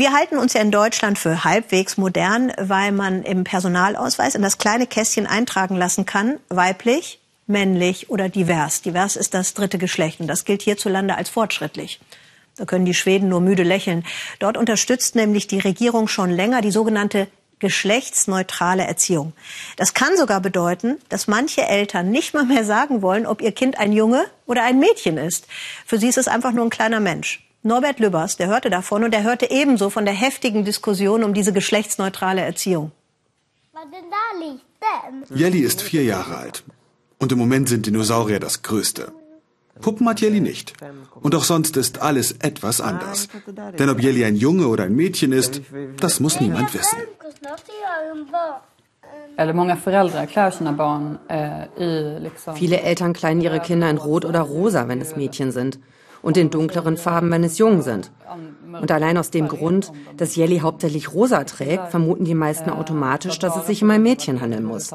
Wir halten uns ja in Deutschland für halbwegs modern, weil man im Personalausweis in das kleine Kästchen eintragen lassen kann, weiblich, männlich oder divers. Divers ist das dritte Geschlecht und das gilt hierzulande als fortschrittlich. Da können die Schweden nur müde lächeln. Dort unterstützt nämlich die Regierung schon länger die sogenannte geschlechtsneutrale Erziehung. Das kann sogar bedeuten, dass manche Eltern nicht mal mehr sagen wollen, ob ihr Kind ein Junge oder ein Mädchen ist. Für sie ist es einfach nur ein kleiner Mensch. Norbert Lübbers, der hörte davon und er hörte ebenso von der heftigen Diskussion um diese geschlechtsneutrale Erziehung. Jelly ist vier Jahre alt. Und im Moment sind Dinosaurier das Größte. Puppen hat Jelly nicht. Und auch sonst ist alles etwas anders. Denn ob Jelly ein Junge oder ein Mädchen ist, das muss niemand wissen. Viele Eltern kleiden ihre Kinder in Rot oder Rosa, wenn es Mädchen sind und in dunkleren Farben, wenn es Jungen sind. Und allein aus dem Grund, dass Jelly hauptsächlich rosa trägt, vermuten die meisten automatisch, dass es sich um ein Mädchen handeln muss.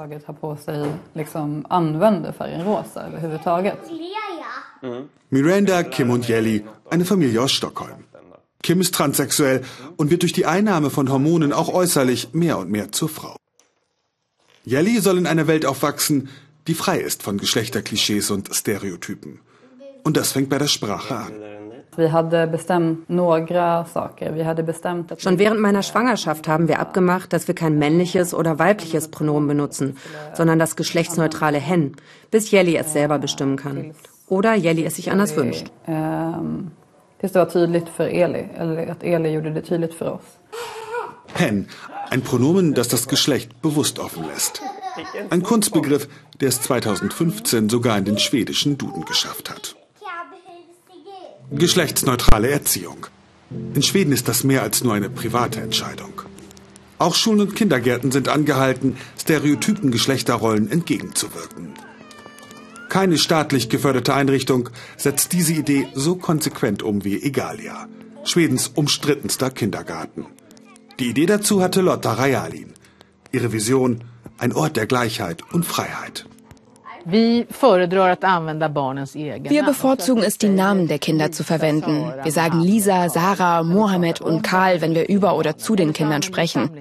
Miranda, Kim und Jelly, eine Familie aus Stockholm. Kim ist transsexuell und wird durch die Einnahme von Hormonen auch äußerlich mehr und mehr zur Frau. Jelly soll in einer Welt aufwachsen, die frei ist von Geschlechterklischees und Stereotypen. Und das fängt bei der Sprache an. Schon während meiner Schwangerschaft haben wir abgemacht, dass wir kein männliches oder weibliches Pronomen benutzen, sondern das geschlechtsneutrale hen, bis Jelly es selber bestimmen kann. Oder Jelly es sich anders wünscht. Hen, ein Pronomen, das das Geschlecht bewusst offen lässt. Ein Kunstbegriff, der es 2015 sogar in den schwedischen Duden geschafft hat. Geschlechtsneutrale Erziehung. In Schweden ist das mehr als nur eine private Entscheidung. Auch Schulen und Kindergärten sind angehalten, stereotypen Geschlechterrollen entgegenzuwirken. Keine staatlich geförderte Einrichtung setzt diese Idee so konsequent um wie Egalia, Schwedens umstrittenster Kindergarten. Die Idee dazu hatte Lotta Rajalin. Ihre Vision, ein Ort der Gleichheit und Freiheit. Wir bevorzugen es, die Namen der Kinder zu verwenden. Wir sagen Lisa, Sarah, Mohammed und Karl, wenn wir über oder zu den Kindern sprechen.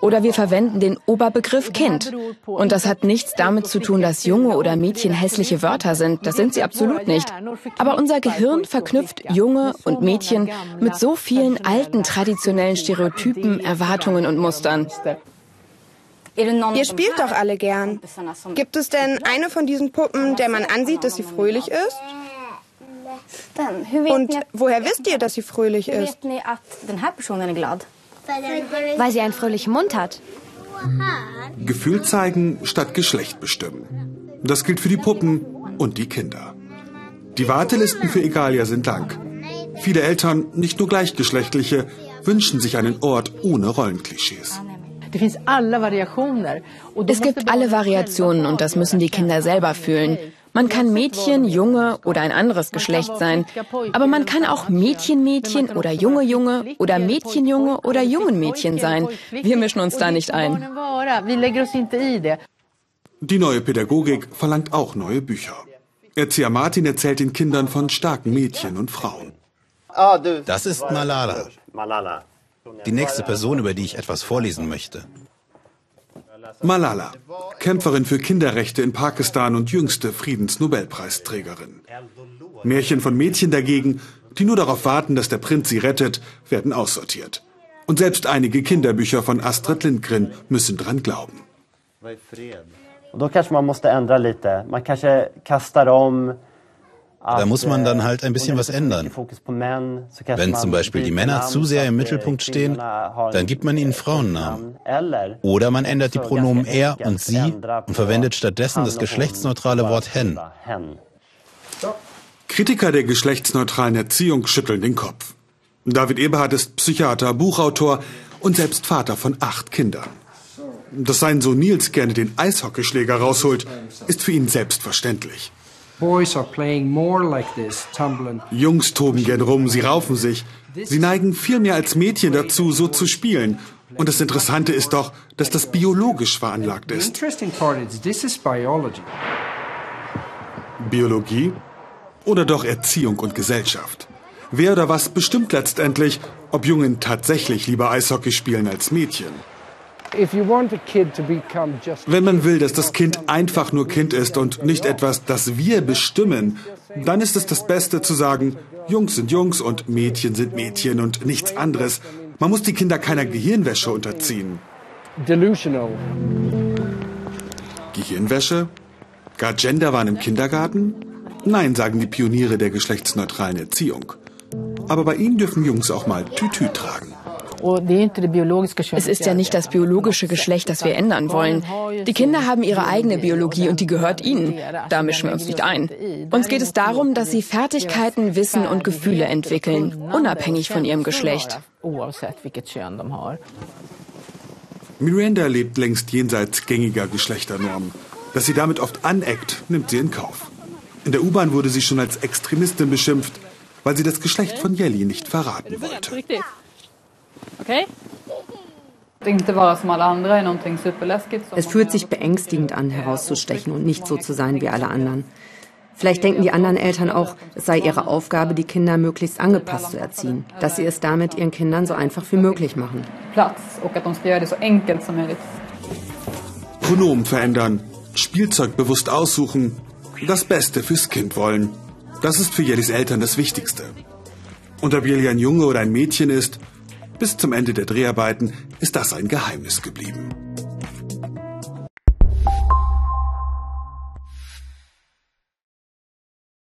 Oder wir verwenden den Oberbegriff Kind. Und das hat nichts damit zu tun, dass Junge oder Mädchen hässliche Wörter sind. Das sind sie absolut nicht. Aber unser Gehirn verknüpft Junge und Mädchen mit so vielen alten traditionellen Stereotypen, Erwartungen und Mustern. Ihr spielt doch alle gern. Gibt es denn eine von diesen Puppen, der man ansieht, dass sie fröhlich ist? Und woher wisst ihr, dass sie fröhlich ist? Weil sie einen fröhlichen Mund hat. Gefühl zeigen statt Geschlecht bestimmen. Das gilt für die Puppen und die Kinder. Die Wartelisten für Egalia sind lang. Viele Eltern, nicht nur gleichgeschlechtliche, wünschen sich einen Ort ohne Rollenklischees. Es gibt alle Variationen und das müssen die Kinder selber fühlen. Man kann Mädchen, Junge oder ein anderes Geschlecht sein. Aber man kann auch Mädchen-Mädchen oder Junge-Junge oder Mädchen-Junge oder Jungen-Mädchen sein. Wir mischen uns da nicht ein. Die neue Pädagogik verlangt auch neue Bücher. Erzieher Martin erzählt den Kindern von starken Mädchen und Frauen. Das ist Malala. Die nächste Person, über die ich etwas vorlesen möchte. Malala, Kämpferin für Kinderrechte in Pakistan und jüngste Friedensnobelpreisträgerin. Märchen von Mädchen dagegen, die nur darauf warten, dass der Prinz sie rettet, werden aussortiert. Und selbst einige Kinderbücher von Astrid Lindgren müssen dran glauben. Och då kanske man måste ändra lite. Man kanske kastar om da muss man dann halt ein bisschen was ändern. Wenn zum Beispiel die Männer zu sehr im Mittelpunkt stehen, dann gibt man ihnen Frauennamen. Oder man ändert die Pronomen er und sie und verwendet stattdessen das geschlechtsneutrale Wort hen. Kritiker der geschlechtsneutralen Erziehung schütteln den Kopf. David Eberhardt ist Psychiater, Buchautor und selbst Vater von acht Kindern. Dass sein Sohn Nils gerne den Eishockeyschläger rausholt, ist für ihn selbstverständlich. Jungs toben gern rum, sie raufen sich. Sie neigen viel mehr als Mädchen dazu, so zu spielen. Und das Interessante ist doch, dass das biologisch veranlagt ist. Biologie oder doch Erziehung und Gesellschaft? Wer oder was bestimmt letztendlich, ob Jungen tatsächlich lieber Eishockey spielen als Mädchen? Wenn man will, dass das Kind einfach nur Kind ist und nicht etwas, das wir bestimmen, dann ist es das Beste zu sagen, Jungs sind Jungs und Mädchen sind Mädchen und nichts anderes. Man muss die Kinder keiner Gehirnwäsche unterziehen. Delusional. Gehirnwäsche? Gar Genderwahn im Kindergarten? Nein, sagen die Pioniere der geschlechtsneutralen Erziehung. Aber bei ihnen dürfen Jungs auch mal Tütü tragen. Es ist ja nicht das biologische Geschlecht, das wir ändern wollen. Die Kinder haben ihre eigene Biologie und die gehört ihnen. Da mischen wir uns nicht ein. Uns geht es darum, dass sie Fertigkeiten, Wissen und Gefühle entwickeln, unabhängig von ihrem Geschlecht. Miranda lebt längst jenseits gängiger Geschlechternormen. Dass sie damit oft aneckt, nimmt sie in Kauf. In der U-Bahn wurde sie schon als Extremistin beschimpft, weil sie das Geschlecht von Jelly nicht verraten wollte. Okay? Es fühlt sich beängstigend an, herauszustechen und nicht so zu sein wie alle anderen. Vielleicht denken die anderen Eltern auch, es sei ihre Aufgabe, die Kinder möglichst angepasst zu erziehen, dass sie es damit ihren Kindern so einfach wie möglich machen. Pronomen verändern, Spielzeug bewusst aussuchen, das Beste fürs Kind wollen. Das ist für Jellis Eltern das Wichtigste. Und ob Jelly ein Junge oder ein Mädchen ist, bis zum Ende der Dreharbeiten ist das ein Geheimnis geblieben.